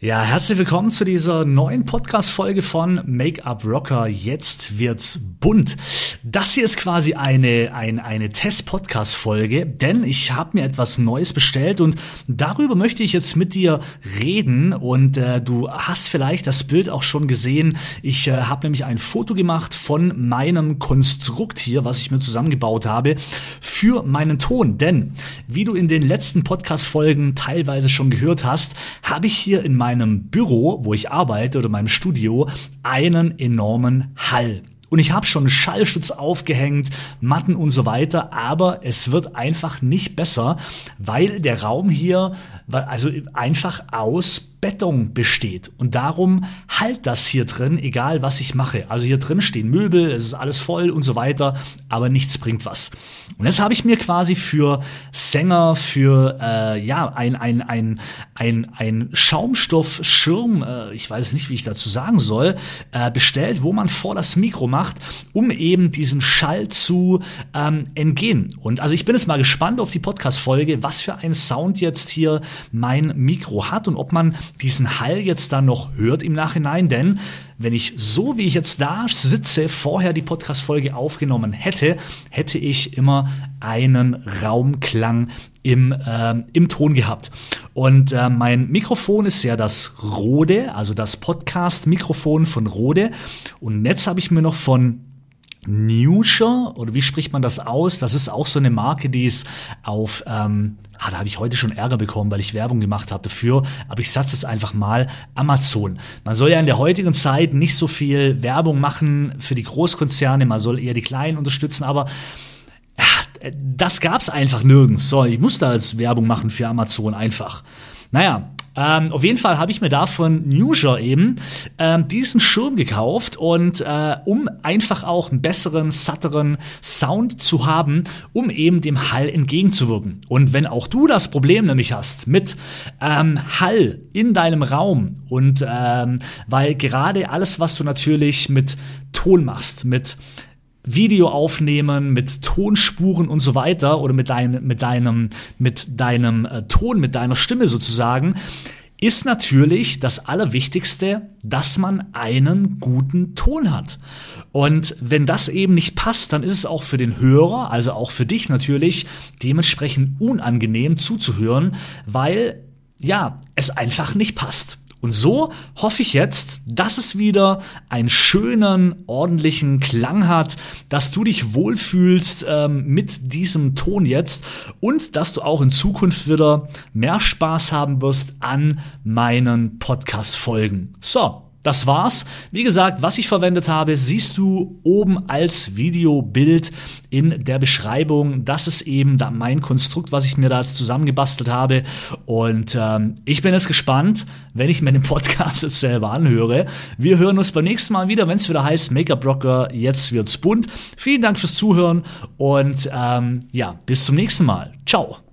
Ja, herzlich willkommen zu dieser neuen Podcast-Folge von Make-up Rocker. Jetzt wird's bunt. Das hier ist quasi eine, eine, eine Test-Podcast-Folge, denn ich habe mir etwas Neues bestellt und darüber möchte ich jetzt mit dir reden. Und äh, du hast vielleicht das Bild auch schon gesehen. Ich äh, habe nämlich ein Foto gemacht von meinem Konstrukt hier, was ich mir zusammengebaut habe, für meinen Ton. Denn, wie du in den letzten Podcast-Folgen teilweise schon gehört hast, habe ich hier in meinem meinem Büro, wo ich arbeite oder meinem Studio, einen enormen Hall. Und ich habe schon Schallschutz aufgehängt, Matten und so weiter, aber es wird einfach nicht besser, weil der Raum hier also einfach aus Beton besteht. Und darum halt das hier drin, egal was ich mache. Also hier drin stehen Möbel, es ist alles voll und so weiter, aber nichts bringt was. Und jetzt habe ich mir quasi für Sänger, für äh, ja, ein, ein, ein, ein, ein Schaumstoffschirm, äh, ich weiß nicht, wie ich dazu sagen soll, äh, bestellt, wo man vor das Mikro macht, um eben diesen Schall zu ähm, entgehen. Und also ich bin jetzt mal gespannt auf die Podcast-Folge, was für ein Sound jetzt hier mein Mikro hat und ob man diesen Hall jetzt dann noch hört im Nachhinein, denn wenn ich so wie ich jetzt da sitze, vorher die Podcast-Folge aufgenommen hätte, hätte ich immer einen Raumklang im, äh, im Ton gehabt. Und äh, mein Mikrofon ist ja das Rode, also das Podcast-Mikrofon von Rode. Und jetzt habe ich mir noch von Newsher, oder wie spricht man das aus? Das ist auch so eine Marke, die ist auf, ähm, ah, da habe ich heute schon Ärger bekommen, weil ich Werbung gemacht habe dafür, aber ich satze es einfach mal Amazon. Man soll ja in der heutigen Zeit nicht so viel Werbung machen für die Großkonzerne, man soll eher die Kleinen unterstützen, aber ja, das gab's einfach nirgends. So, ich muss da als Werbung machen für Amazon einfach. Naja, ähm, auf jeden Fall habe ich mir da von Newsure eben ähm, diesen Schirm gekauft und äh, um einfach auch einen besseren, satteren Sound zu haben, um eben dem Hall entgegenzuwirken. Und wenn auch du das Problem nämlich hast mit ähm, Hall in deinem Raum und ähm, weil gerade alles, was du natürlich mit Ton machst, mit Video aufnehmen mit Tonspuren und so weiter oder mit, dein, mit deinem, mit deinem äh, Ton, mit deiner Stimme sozusagen, ist natürlich das Allerwichtigste, dass man einen guten Ton hat. Und wenn das eben nicht passt, dann ist es auch für den Hörer, also auch für dich natürlich, dementsprechend unangenehm zuzuhören, weil ja, es einfach nicht passt. Und so hoffe ich jetzt, dass es wieder einen schönen, ordentlichen Klang hat, dass du dich wohlfühlst ähm, mit diesem Ton jetzt und dass du auch in Zukunft wieder mehr Spaß haben wirst an meinen Podcast-Folgen. So, das war's. Wie gesagt, was ich verwendet habe, siehst du oben als Videobild in der Beschreibung. Das ist eben mein Konstrukt, was ich mir da jetzt zusammengebastelt habe. Und ähm, ich bin jetzt gespannt, wenn ich mir den Podcast jetzt selber anhöre. Wir hören uns beim nächsten Mal wieder, wenn es wieder heißt Make-up Rocker, jetzt wird's bunt. Vielen Dank fürs Zuhören und ähm, ja, bis zum nächsten Mal. Ciao.